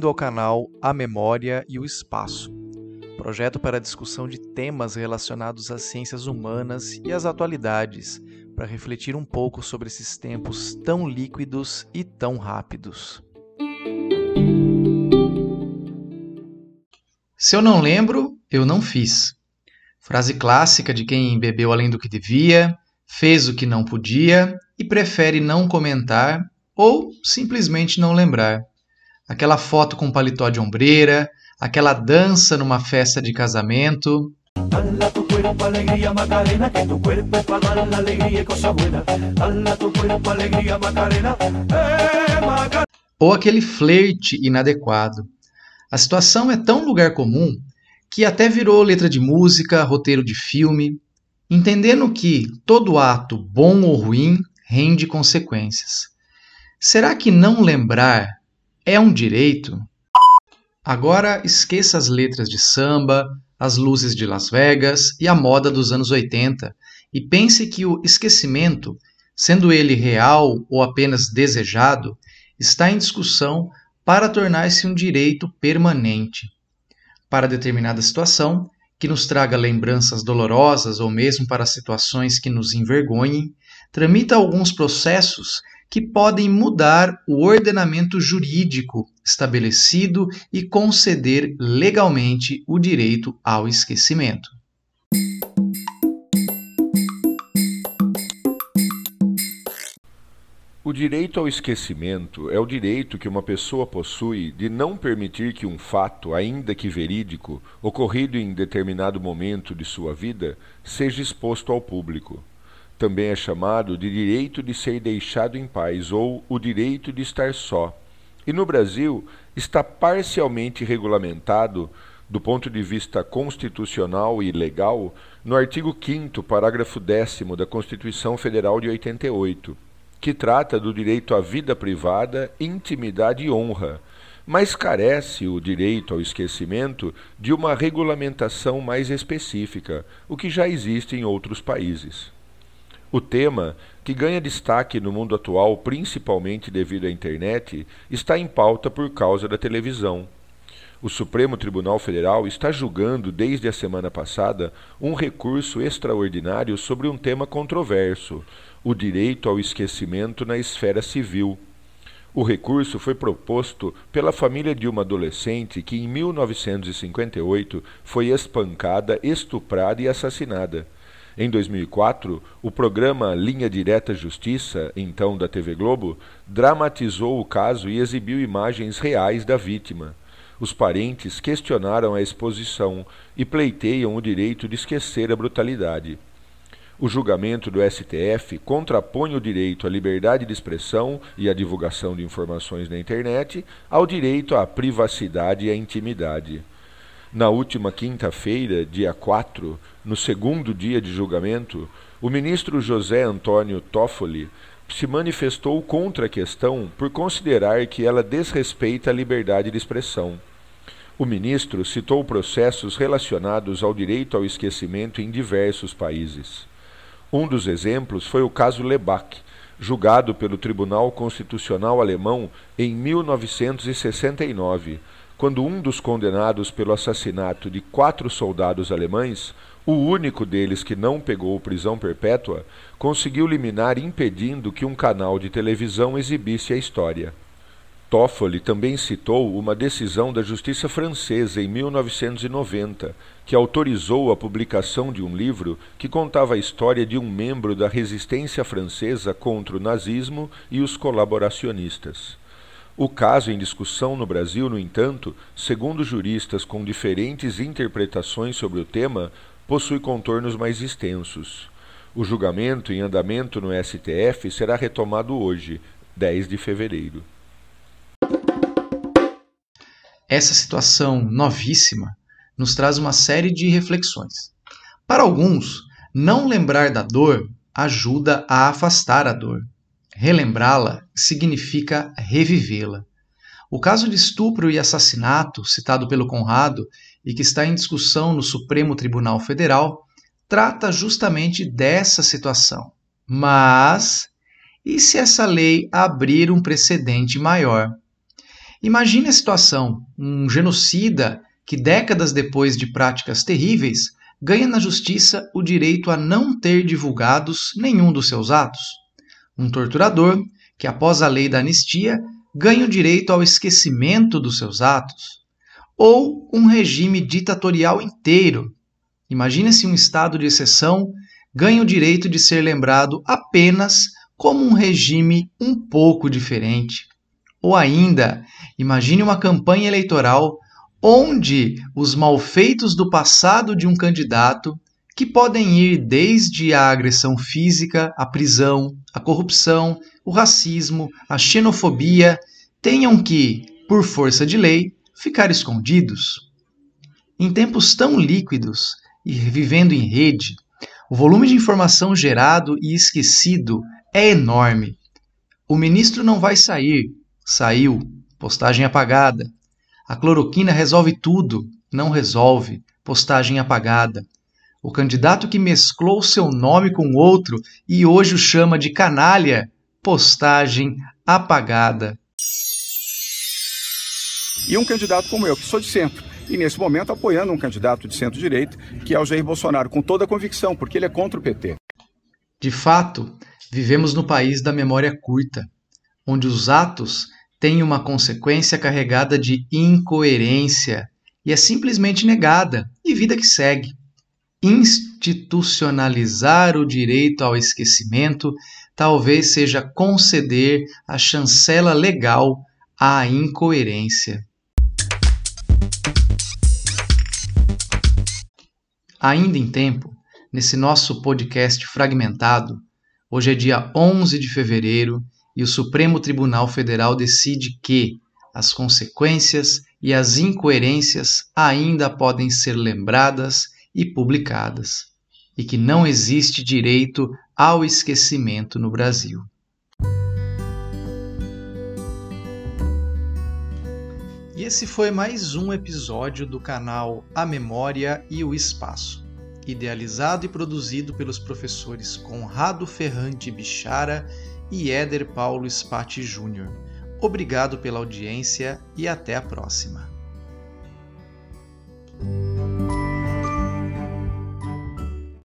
Bem-vindo ao canal A Memória e o Espaço, projeto para discussão de temas relacionados às ciências humanas e às atualidades, para refletir um pouco sobre esses tempos tão líquidos e tão rápidos. Se eu não lembro, eu não fiz. Frase clássica de quem bebeu além do que devia, fez o que não podia e prefere não comentar ou simplesmente não lembrar. Aquela foto com paletó de ombreira, aquela dança numa festa de casamento. Ou aquele flerte inadequado. A situação é tão lugar comum que até virou letra de música, roteiro de filme, entendendo que todo ato, bom ou ruim, rende consequências. Será que não lembrar é um direito? Agora esqueça as letras de samba, as luzes de Las Vegas e a moda dos anos 80 e pense que o esquecimento, sendo ele real ou apenas desejado, está em discussão para tornar-se um direito permanente. Para determinada situação, que nos traga lembranças dolorosas ou mesmo para situações que nos envergonhem, tramita alguns processos que podem mudar o ordenamento jurídico estabelecido e conceder legalmente o direito ao esquecimento. O direito ao esquecimento é o direito que uma pessoa possui de não permitir que um fato, ainda que verídico, ocorrido em determinado momento de sua vida, seja exposto ao público. Também é chamado de direito de ser deixado em paz ou o direito de estar só. E no Brasil está parcialmente regulamentado, do ponto de vista constitucional e legal, no artigo 5, parágrafo 10 da Constituição Federal de 88 que trata do direito à vida privada, intimidade e honra, mas carece o direito ao esquecimento de uma regulamentação mais específica, o que já existe em outros países. O tema, que ganha destaque no mundo atual principalmente devido à internet, está em pauta por causa da televisão. O Supremo Tribunal Federal está julgando desde a semana passada um recurso extraordinário sobre um tema controverso, o direito ao esquecimento na esfera civil. O recurso foi proposto pela família de uma adolescente que, em 1958, foi espancada, estuprada e assassinada. Em 2004, o programa Linha Direta Justiça, então da TV Globo, dramatizou o caso e exibiu imagens reais da vítima. Os parentes questionaram a exposição e pleiteiam o direito de esquecer a brutalidade. O julgamento do STF contrapõe o direito à liberdade de expressão e à divulgação de informações na internet ao direito à privacidade e à intimidade. Na última quinta-feira, dia 4, no segundo dia de julgamento, o ministro José Antônio Toffoli se manifestou contra a questão por considerar que ela desrespeita a liberdade de expressão. O ministro citou processos relacionados ao direito ao esquecimento em diversos países. Um dos exemplos foi o caso Lebach, julgado pelo Tribunal Constitucional Alemão em 1969, quando um dos condenados pelo assassinato de quatro soldados alemães, o único deles que não pegou prisão perpétua, conseguiu liminar impedindo que um canal de televisão exibisse a história. Toffoli também citou uma decisão da justiça francesa em 1990, que autorizou a publicação de um livro que contava a história de um membro da resistência francesa contra o nazismo e os colaboracionistas. O caso em discussão no Brasil, no entanto, segundo juristas com diferentes interpretações sobre o tema, possui contornos mais extensos. O julgamento em andamento no STF será retomado hoje, 10 de fevereiro. Essa situação novíssima nos traz uma série de reflexões. Para alguns, não lembrar da dor ajuda a afastar a dor. Relembrá-la significa revivê-la. O caso de estupro e assassinato, citado pelo Conrado e que está em discussão no Supremo Tribunal Federal, trata justamente dessa situação. Mas e se essa lei abrir um precedente maior? Imagine a situação: um genocida que, décadas depois de práticas terríveis, ganha na justiça o direito a não ter divulgados nenhum dos seus atos. Um torturador que, após a lei da anistia, ganha o direito ao esquecimento dos seus atos. Ou um regime ditatorial inteiro. Imagine se um estado de exceção ganha o direito de ser lembrado apenas como um regime um pouco diferente. Ou ainda, imagine uma campanha eleitoral onde os malfeitos do passado de um candidato, que podem ir desde a agressão física, a prisão, a corrupção, o racismo, a xenofobia, tenham que, por força de lei, ficar escondidos. Em tempos tão líquidos e vivendo em rede, o volume de informação gerado e esquecido é enorme. O ministro não vai sair, saiu, postagem apagada. A cloroquina resolve tudo, não resolve, postagem apagada. O candidato que mesclou seu nome com outro e hoje o chama de canalha, postagem apagada. E um candidato como eu, que sou de centro, e nesse momento apoiando um candidato de centro-direita, que é o Jair Bolsonaro, com toda a convicção, porque ele é contra o PT. De fato, vivemos no país da memória curta, onde os atos têm uma consequência carregada de incoerência e é simplesmente negada, e vida que segue. Institucionalizar o direito ao esquecimento talvez seja conceder a chancela legal à incoerência. Ainda em tempo, nesse nosso podcast fragmentado, hoje é dia 11 de fevereiro e o Supremo Tribunal Federal decide que as consequências e as incoerências ainda podem ser lembradas e publicadas, e que não existe direito ao esquecimento no Brasil. E esse foi mais um episódio do canal A Memória e o Espaço, idealizado e produzido pelos professores Conrado Ferrante Bichara e Éder Paulo Spati Júnior. Obrigado pela audiência e até a próxima.